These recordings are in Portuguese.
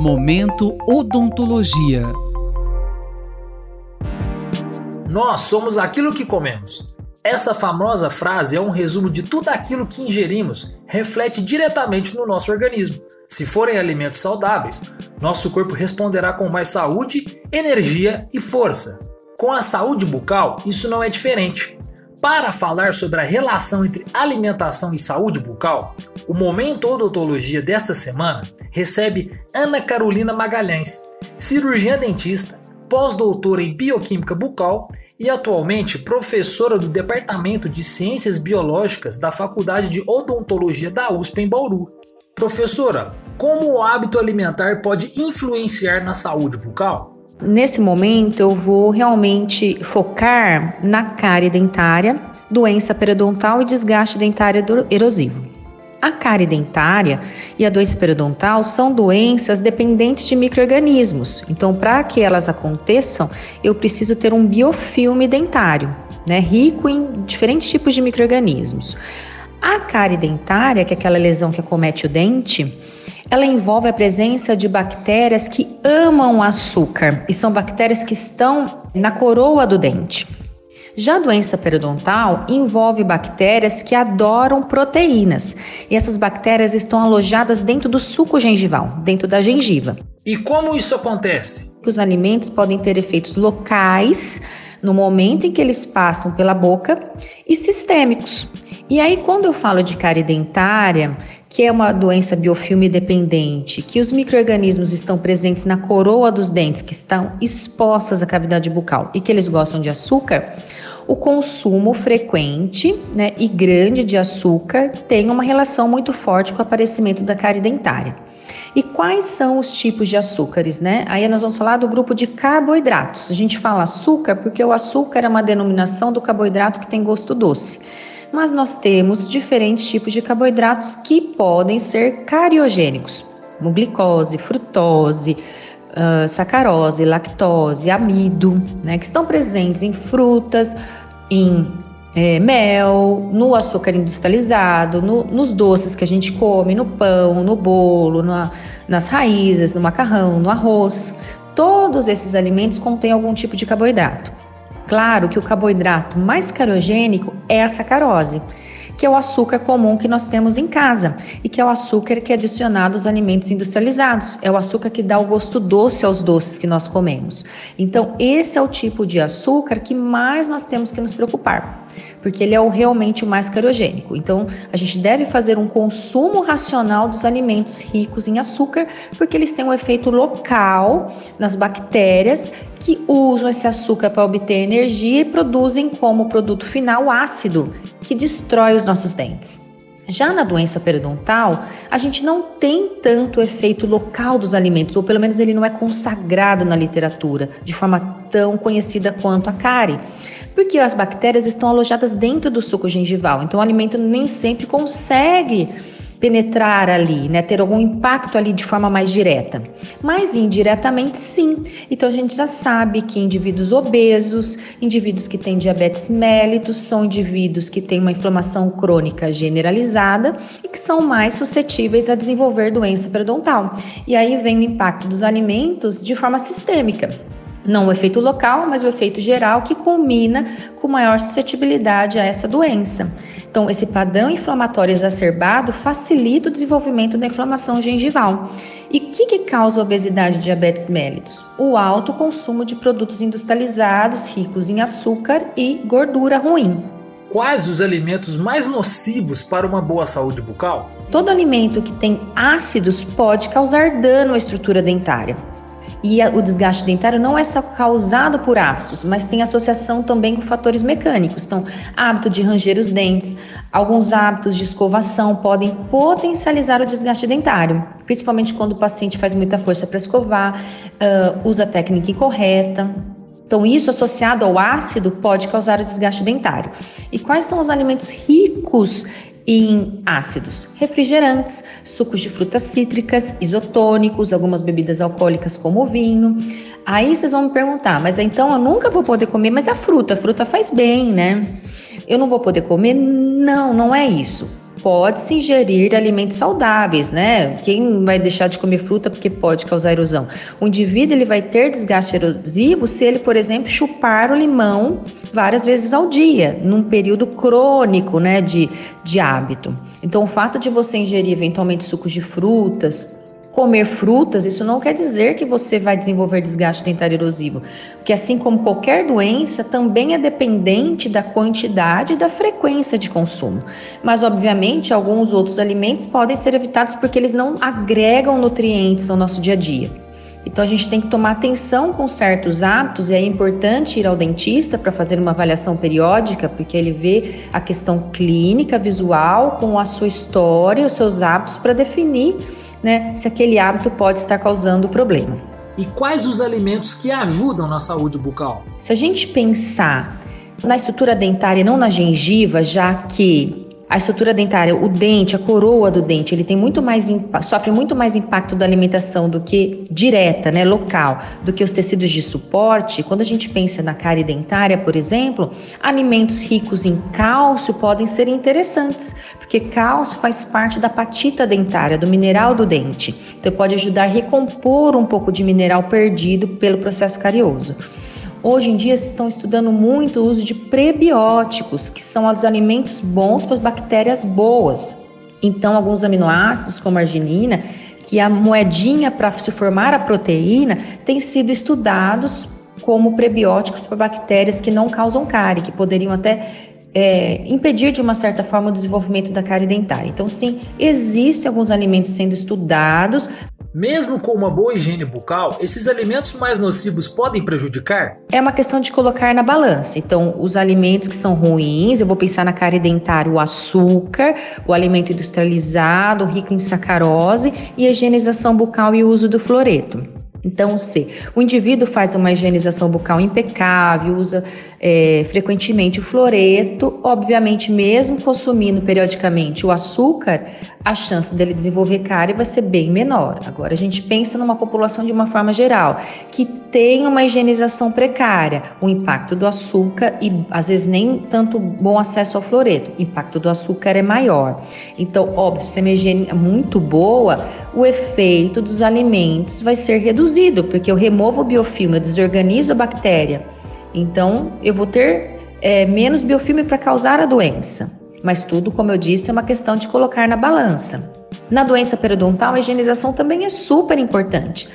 Momento Odontologia. Nós somos aquilo que comemos. Essa famosa frase é um resumo de tudo aquilo que ingerimos, reflete diretamente no nosso organismo. Se forem alimentos saudáveis, nosso corpo responderá com mais saúde, energia e força. Com a saúde bucal, isso não é diferente. Para falar sobre a relação entre alimentação e saúde bucal, o Momento Odontologia desta semana recebe Ana Carolina Magalhães, cirurgiã dentista, pós-doutora em bioquímica bucal e atualmente professora do Departamento de Ciências Biológicas da Faculdade de Odontologia da USP em Bauru. Professora, como o hábito alimentar pode influenciar na saúde bucal? Nesse momento, eu vou realmente focar na cárie dentária, doença periodontal e desgaste dentário erosivo. A cárie dentária e a doença periodontal são doenças dependentes de microrganismos. Então, para que elas aconteçam, eu preciso ter um biofilme dentário, né, rico em diferentes tipos de microrganismos. A cárie dentária, que é aquela lesão que acomete o dente, ela envolve a presença de bactérias que amam açúcar e são bactérias que estão na coroa do dente. Já a doença periodontal envolve bactérias que adoram proteínas, e essas bactérias estão alojadas dentro do suco gengival, dentro da gengiva. E como isso acontece? Os alimentos podem ter efeitos locais no momento em que eles passam pela boca e sistêmicos. E aí, quando eu falo de cárie dentária, que é uma doença biofilme dependente, que os micro-organismos estão presentes na coroa dos dentes, que estão expostas à cavidade bucal e que eles gostam de açúcar, o consumo frequente né, e grande de açúcar tem uma relação muito forte com o aparecimento da cárie dentária. E quais são os tipos de açúcares, né? Aí nós vamos falar do grupo de carboidratos. A gente fala açúcar porque o açúcar é uma denominação do carboidrato que tem gosto doce mas nós temos diferentes tipos de carboidratos que podem ser cariogênicos, como glicose, frutose, uh, sacarose, lactose, amido, né, que estão presentes em frutas, em é, mel, no açúcar industrializado, no, nos doces que a gente come, no pão, no bolo, na, nas raízes, no macarrão, no arroz. Todos esses alimentos contêm algum tipo de carboidrato. Claro que o carboidrato mais carogênico é a sacarose, que é o açúcar comum que nós temos em casa e que é o açúcar que é adicionado aos alimentos industrializados. É o açúcar que dá o gosto doce aos doces que nós comemos. Então, esse é o tipo de açúcar que mais nós temos que nos preocupar porque ele é o, realmente o mais carogênico. Então, a gente deve fazer um consumo racional dos alimentos ricos em açúcar, porque eles têm um efeito local nas bactérias que usam esse açúcar para obter energia e produzem como produto final ácido, que destrói os nossos dentes. Já na doença periodontal, a gente não tem tanto efeito local dos alimentos, ou pelo menos ele não é consagrado na literatura de forma tão conhecida quanto a cárie porque as bactérias estão alojadas dentro do suco gengival. Então, o alimento nem sempre consegue penetrar ali, né, ter algum impacto ali de forma mais direta. Mas indiretamente sim. Então a gente já sabe que indivíduos obesos, indivíduos que têm diabetes mellitus, são indivíduos que têm uma inflamação crônica generalizada e que são mais suscetíveis a desenvolver doença periodontal. E aí vem o impacto dos alimentos de forma sistêmica. Não o efeito local, mas o efeito geral que culmina com maior suscetibilidade a essa doença. Então, esse padrão inflamatório exacerbado facilita o desenvolvimento da inflamação gengival. E o que, que causa obesidade e diabetes mellitus? O alto consumo de produtos industrializados ricos em açúcar e gordura ruim. Quais os alimentos mais nocivos para uma boa saúde bucal? Todo alimento que tem ácidos pode causar dano à estrutura dentária. E a, o desgaste dentário não é só causado por ácidos, mas tem associação também com fatores mecânicos. Então, hábito de ranger os dentes, alguns hábitos de escovação podem potencializar o desgaste dentário, principalmente quando o paciente faz muita força para escovar, uh, usa a técnica incorreta. Então, isso associado ao ácido pode causar o desgaste dentário. E quais são os alimentos ricos em ácidos, refrigerantes, sucos de frutas cítricas, isotônicos, algumas bebidas alcoólicas como o vinho. Aí vocês vão me perguntar, mas então eu nunca vou poder comer, mas a fruta, a fruta faz bem, né? Eu não vou poder comer? Não, não é isso. Pode-se ingerir alimentos saudáveis, né? Quem vai deixar de comer fruta porque pode causar erosão? O indivíduo ele vai ter desgaste erosivo se ele, por exemplo, chupar o limão várias vezes ao dia, num período crônico, né, de, de hábito. Então, o fato de você ingerir eventualmente sucos de frutas, comer frutas, isso não quer dizer que você vai desenvolver desgaste dentário erosivo, porque assim como qualquer doença, também é dependente da quantidade e da frequência de consumo. Mas obviamente, alguns outros alimentos podem ser evitados porque eles não agregam nutrientes ao nosso dia a dia. Então a gente tem que tomar atenção com certos hábitos e é importante ir ao dentista para fazer uma avaliação periódica, porque ele vê a questão clínica, visual, com a sua história, os seus hábitos para definir né, se aquele hábito pode estar causando problema. E quais os alimentos que ajudam na saúde bucal? Se a gente pensar na estrutura dentária, não na gengiva, já que a estrutura dentária, o dente, a coroa do dente, ele tem muito mais sofre muito mais impacto da alimentação do que direta, né, local, do que os tecidos de suporte. Quando a gente pensa na cárie dentária, por exemplo, alimentos ricos em cálcio podem ser interessantes, porque cálcio faz parte da patita dentária, do mineral do dente. Então pode ajudar a recompor um pouco de mineral perdido pelo processo carioso. Hoje em dia se estão estudando muito o uso de prebióticos, que são os alimentos bons para as bactérias boas. Então, alguns aminoácidos, como a arginina, que é a moedinha para se formar a proteína, têm sido estudados como prebióticos para bactérias que não causam cárie, que poderiam até é, impedir de uma certa forma o desenvolvimento da cárie dentária. Então, sim, existem alguns alimentos sendo estudados mesmo com uma boa higiene bucal, esses alimentos mais nocivos podem prejudicar? É uma questão de colocar na balança. Então, os alimentos que são ruins, eu vou pensar na cárie dentária, o açúcar, o alimento industrializado, rico em sacarose e a higienização bucal e o uso do fluoreto. Então, se o indivíduo faz uma higienização bucal impecável, usa é, frequentemente o fluoreto, obviamente, mesmo consumindo periodicamente o açúcar, a chance dele desenvolver cárie vai ser bem menor. Agora, a gente pensa numa população de uma forma geral que tem uma higienização precária, o impacto do açúcar e às vezes nem tanto bom acesso ao fluoreto, o impacto do açúcar é maior. Então, óbvio, se é uma higiene muito boa, o efeito dos alimentos vai ser reduzido, porque eu removo o biofilme, eu desorganizo a bactéria então, eu vou ter é, menos biofilme para causar a doença. Mas tudo, como eu disse, é uma questão de colocar na balança. Na doença periodontal, a higienização também é super importante.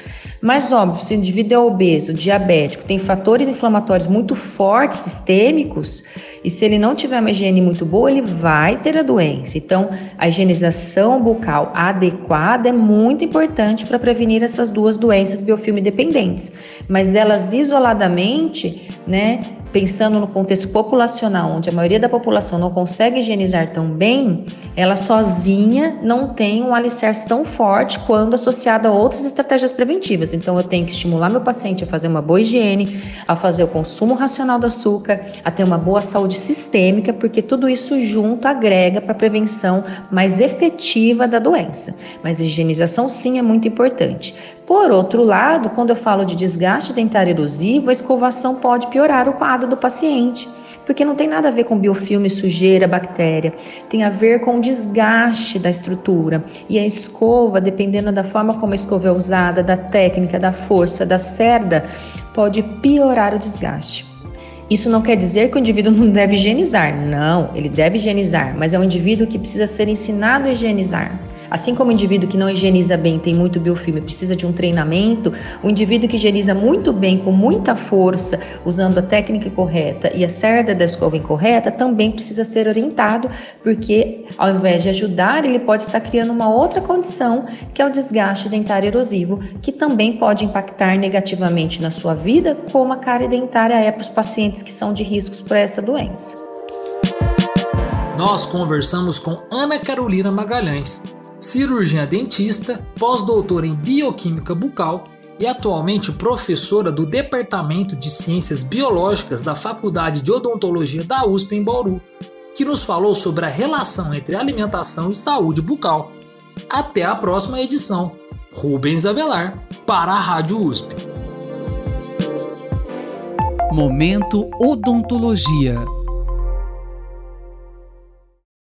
Mas, óbvio, se o indivíduo é obeso, diabético, tem fatores inflamatórios muito fortes, sistêmicos, e se ele não tiver uma higiene muito boa, ele vai ter a doença. Então, a higienização bucal adequada é muito importante para prevenir essas duas doenças biofilme dependentes. Mas elas isoladamente, né, pensando no contexto populacional, onde a maioria da população não consegue higienizar tão bem, ela sozinha não tem um alicerce tão forte quando associada a outras estratégias preventivas. Então, eu tenho que estimular meu paciente a fazer uma boa higiene, a fazer o consumo racional do açúcar, a ter uma boa saúde sistêmica, porque tudo isso junto agrega para a prevenção mais efetiva da doença. Mas higienização, sim, é muito importante. Por outro lado, quando eu falo de desgaste dentário erosivo, a escovação pode piorar o quadro do paciente, porque não tem nada a ver com biofilme, sujeira, bactéria, tem a ver com o desgaste da estrutura. E a escova, dependendo da forma como a escova é usada, da técnica, da força, da cerda, pode piorar o desgaste. Isso não quer dizer que o indivíduo não deve higienizar. Não, ele deve higienizar, mas é um indivíduo que precisa ser ensinado a higienizar. Assim como o indivíduo que não higieniza bem, tem muito biofilme, precisa de um treinamento, o indivíduo que higieniza muito bem, com muita força, usando a técnica correta e a cerda da escova incorreta, também precisa ser orientado, porque ao invés de ajudar, ele pode estar criando uma outra condição, que é o desgaste dentário erosivo, que também pode impactar negativamente na sua vida, como a cárie dentária é para os pacientes que são de riscos para essa doença. Nós conversamos com Ana Carolina Magalhães, cirurgiã dentista, pós-doutora em bioquímica bucal e atualmente professora do Departamento de Ciências Biológicas da Faculdade de Odontologia da USP em Bauru, que nos falou sobre a relação entre alimentação e saúde bucal. Até a próxima edição. Rubens Avelar, para a Rádio USP. Momento Odontologia.